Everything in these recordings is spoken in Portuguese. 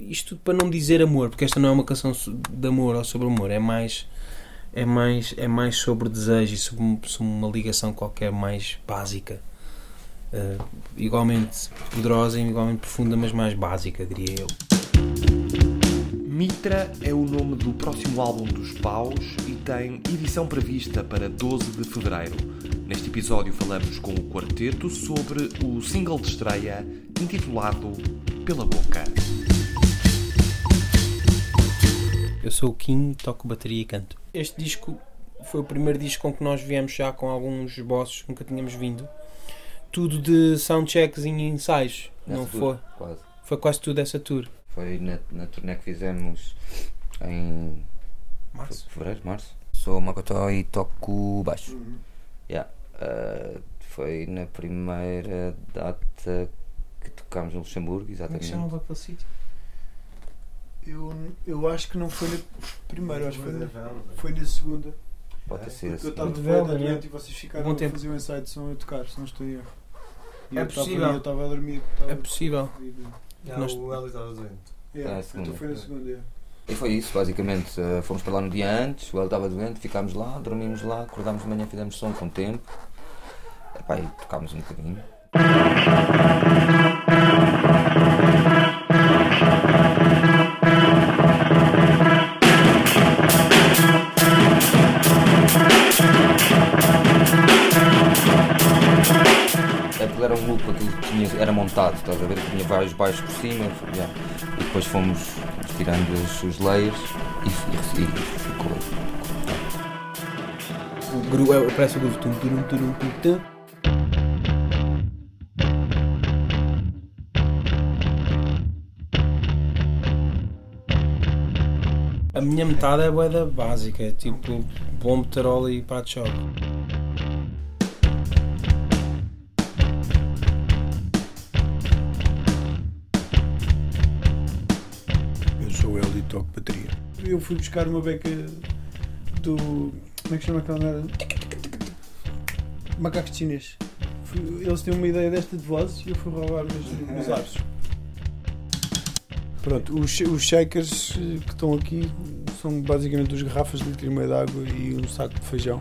isto para não dizer amor, porque esta não é uma canção de amor ou sobre amor, é mais é mais é mais sobre desejo e sobre, sobre uma ligação qualquer mais básica. Uh, igualmente poderosa e igualmente profunda, mas mais básica, diria eu. Mitra é o nome do próximo álbum dos Paus e tem edição prevista para 12 de fevereiro. Neste episódio falamos com o quarteto sobre o single de estreia intitulado Pela Boca. Eu sou o Kim, toco bateria e canto. Este disco foi o primeiro disco com que nós viemos já com alguns bosses que nunca tínhamos vindo. Tudo de soundchecks e ensaios, não foi? Quase. Foi quase tudo essa tour. Foi na, na turnê que fizemos em Março. fevereiro, março. Sou Macotó e toco baixo. Uhum. Yeah. Uh, foi na primeira data que tocámos no Luxemburgo, Como é que exatamente. se chamava aquele sítio? Eu, eu acho que não foi na primeira, acho que foi na, foi na segunda. Pode ter sido Porque eu estava De doente né? e vocês ficaram a tempo. fazer um ensaio de som a tocar, se não estou em erro. E É eu estava- possível. Eu estava a dormir. É possível. Nós- o Hélio estava doente. Yeah, É, a segunda. então foi na segunda. yeah. E foi isso, basicamente. Uh, fomos para lá no dia antes, o El estava doente, ficámos lá, dormimos lá, acordámos de manhã, fizemos som com tempo. Epá, e tocámos um bocadinho. Vários baixos por cima, yeah. e depois fomos tirando os, os layers e, e, e ficou. O gru, é, parece o groove. Tum, turum, tum, tum. A minha metade é boeda básica, é tipo bombo, tarola e prato de choque. Toco bateria. Eu fui buscar uma beca do. Como é que chama aquela merda? Macacos chinês. Eles têm uma ideia desta de vozes e eu fui roubar nos, nos lábios. Pronto, os, os shakers que estão aqui são basicamente duas garrafas de litro e meio de água e um saco de feijão.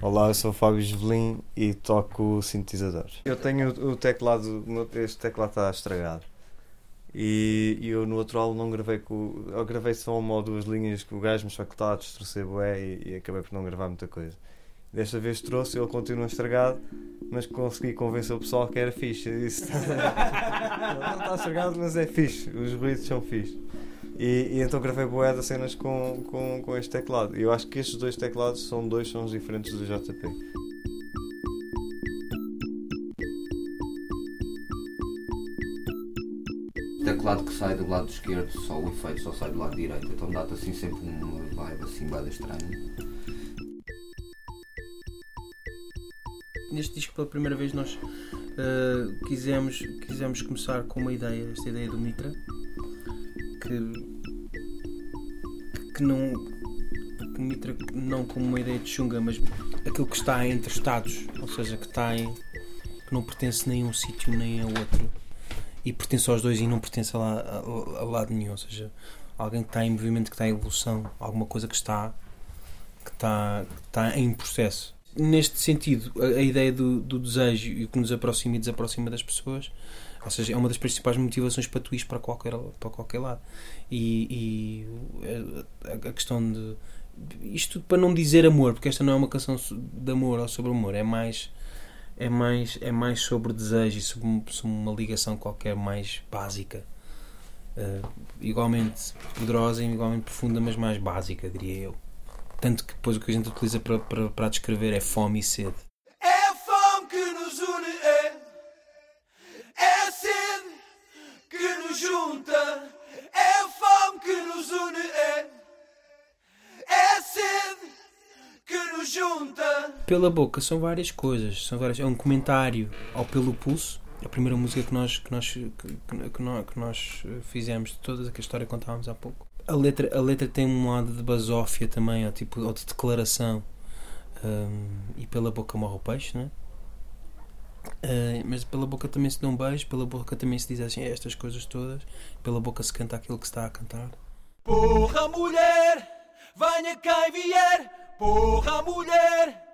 Olá, eu sou o Fábio Jovelin e toco sintetizador. Eu tenho o teclado, este teclado está estragado. E, e eu no outro álbum não gravei com. Eu gravei só uma ou duas linhas com o gajo, mas só que estava a distorcer bué e, e acabei por não gravar muita coisa. Desta vez trouxe, ele continua estragado, mas consegui convencer o pessoal que era fixe. Disse, não está estragado, mas é fixe, os ruídos são fixe. E, e então gravei bué das cenas com, com, com este teclado. Eu acho que estes dois teclados são dois sons diferentes do JP. Teclado que sai do lado esquerdo, só o efeito só sai do lado direito, então dá-te assim sempre uma vibe assim bada estranha. Neste disco, pela primeira vez, nós eh, quisemos, quisemos começar com uma ideia, esta ideia do Mitra, que, que não. Que Mitra não como uma ideia de chunga, mas aquilo que está entre estados, ou seja, que está em. que não pertence nem a um sítio nem a outro, e pertence aos dois e não pertence a, a- a lado nenhum, ou seja, alguém que está em movimento, que está em evolução, alguma coisa que está, que está, que está em processo neste sentido, a, a ideia do, do desejo e o que nos aproxima e desaproxima das pessoas, ou seja, é uma das principais motivações para tu ires para qualquer, para qualquer lado. E, e a, a questão de. Isto tudo para não dizer amor, porque esta não é uma canção de amor ou sobre amor, é mais. É mais, é mais sobre desejo e sobre, sobre uma ligação qualquer mais básica. Eh, igualmente poderosa e igualmente profunda, mas mais básica, diria eu. Tanto que depois o que a gente utiliza para, para, para descrever é fome e sede. Pela boca são várias coisas, são várias, é um comentário ao pelo pulso, a primeira música que nós que nós que, que- nós, que nós fizemos de todas aquela história que contávamos há pouco. A letra a letra tem um lado de basófia também, ou tipo ou de declaração. Hum, e pela boca morre o peixe, né? Uh, mas pela boca também se dá um beijo, pela boca também se diz assim estas coisas todas, pela boca se canta aquilo que se está a cantar. Porra, mulher, venha quem vier. Porra, mulher,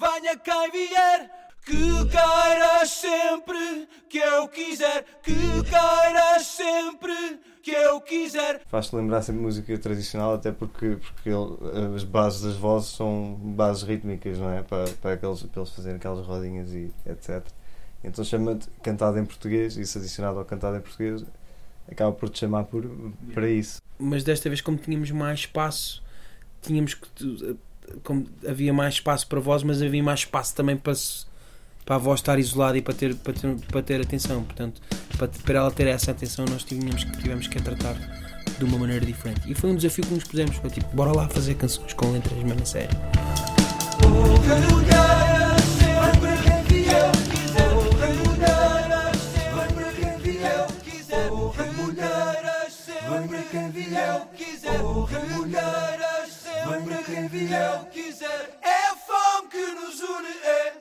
venha quem vier. Que queiras sempre que eu quiser. Que queiras sempre que eu quiser. Faz-te lembrar sempre música tradicional, até porque, porque ele- as bases das vozes são bases rítmicas, não é? Para, para, aqueles, para eles fazerem aquelas rodinhas e etc. Então chama-te cantado em português, isso adicionado ao cantado em português, acaba por te chamar por, para isso. Mas desta vez, como tínhamos mais espaço, tínhamos que. Como havia mais espaço para voz, mas havia mais espaço também para, para a voz estar isolada e para ter, para ter, para ter atenção. Portanto, para, para ela ter essa atenção, nós tínhamos tivemos que a tratar de uma maneira diferente. E foi um desafio que nos pusemos. Foi tipo, bora lá fazer canções com letras mesmo a sério. Eu quiser. É fome que nos une, é.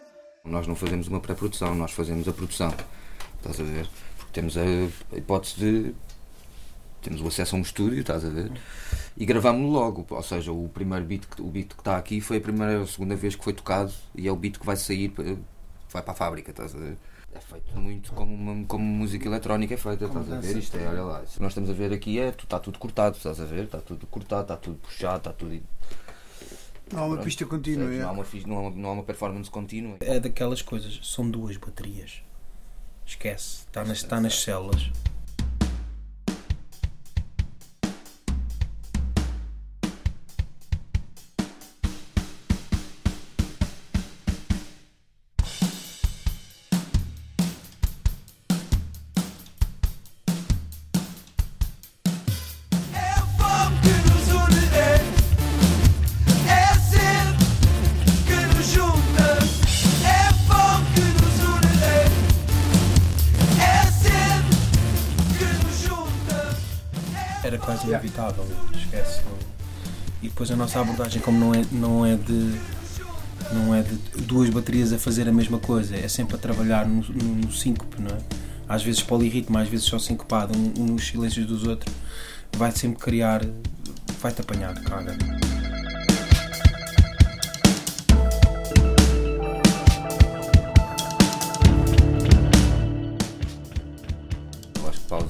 Nós não fazemos uma pré-produção, nós fazemos a produção. Estás a ver? Porque temos a, a hipótese de. Temos o acesso a um estúdio, estás a ver? E gravámos-lo logo. Ou seja, o primeiro beat, que- o beat que está aqui foi a primeira ou segunda vez que foi tocado e é o beat que vai sair, para- vai para a fábrica, estás a ver? É feito muito como, uma- como música eletrónica é feita, estás a ver? Isto é, olha lá. Nós estamos a ver aqui, é, está tudo cortado, estás a ver? Está tudo cortado, está tudo puxado, está tudo. Não há uma Pronto, pista contínua. é. Não há, uma, não, há uma, não há uma performance contínua. É daquelas coisas, são duas baterias. Esquece, está nas, está nas células. Esquece. E depois a nossa abordagem, como não é, não é de. Não é de duas baterias a fazer a mesma coisa, é sempre a trabalhar no, no, no síncope, não é? Às vezes polirritmo, às vezes só sincopado, um, um nos silêncios dos outros, vai sempre criar. vai-te apanhar de caga.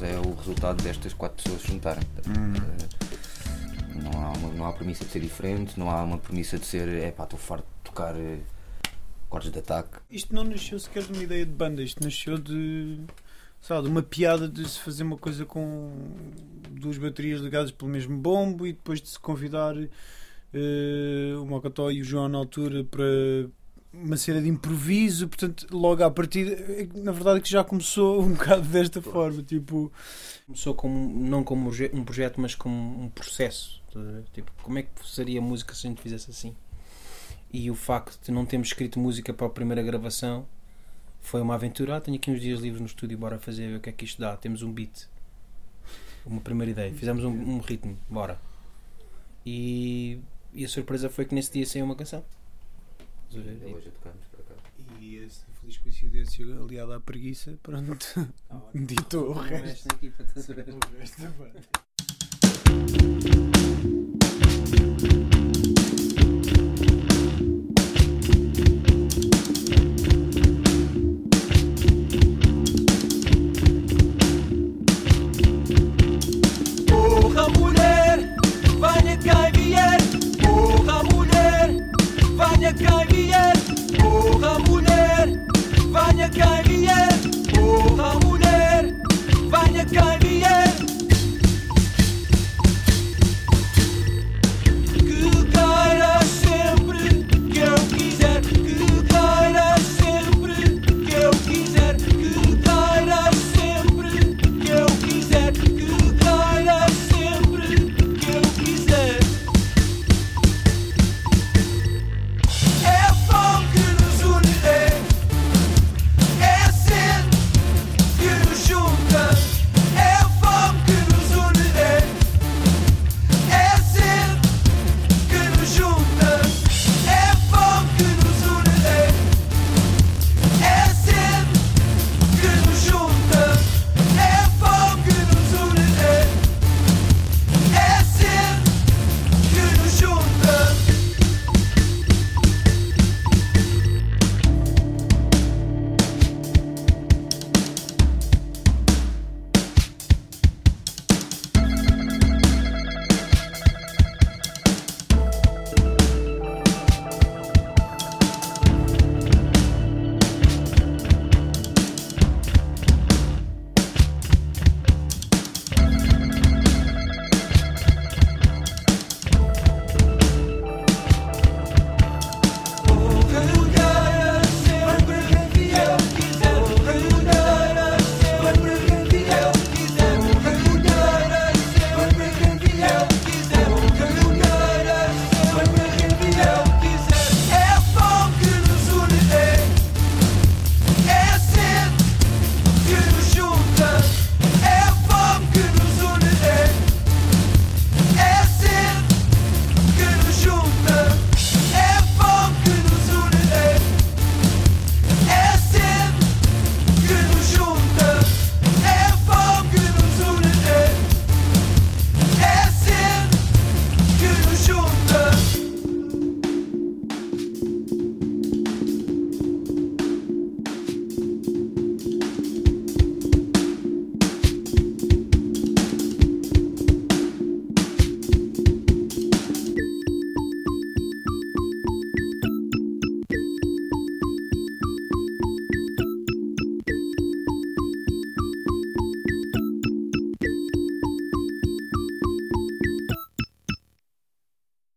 É o resultado destas quatro pessoas se juntarem. Eh, Não, há uma, não há premissa de ser diferente, não há uma premissa de ser é pá, estou farto de tocar eh, acordes de ataque. Isto não nasceu sequer de uma ideia de banda, isto nasceu de. Sabe, uma piada de se fazer uma coisa com duas baterias ligadas pelo mesmo bombo e depois de se convidar eh, o Mocotó e o João na altura para uma cena de improviso, portanto, logo à partida, na verdade, que já começou um bocado desta forma, tipo, Começou como, não como um proje- projeto, mas como um processo. Tipo, como é que seria a música se a gente fizesse assim? E o facto de não termos escrito música para a primeira gravação foi uma aventura. Ah, tenho aqui uns dias livres no estúdio, bora fazer o que é que isto dá. Temos um beat, uma primeira ideia, fizemos um, um ritmo, bora. E, e a surpresa foi que nesse dia saiu uma canção. Estás a ver? E- Hoje tocamos para cá. e essa feliz coincidência aliada à preguiça, pronto, ditou o Não resto. a ver? O resto da banda.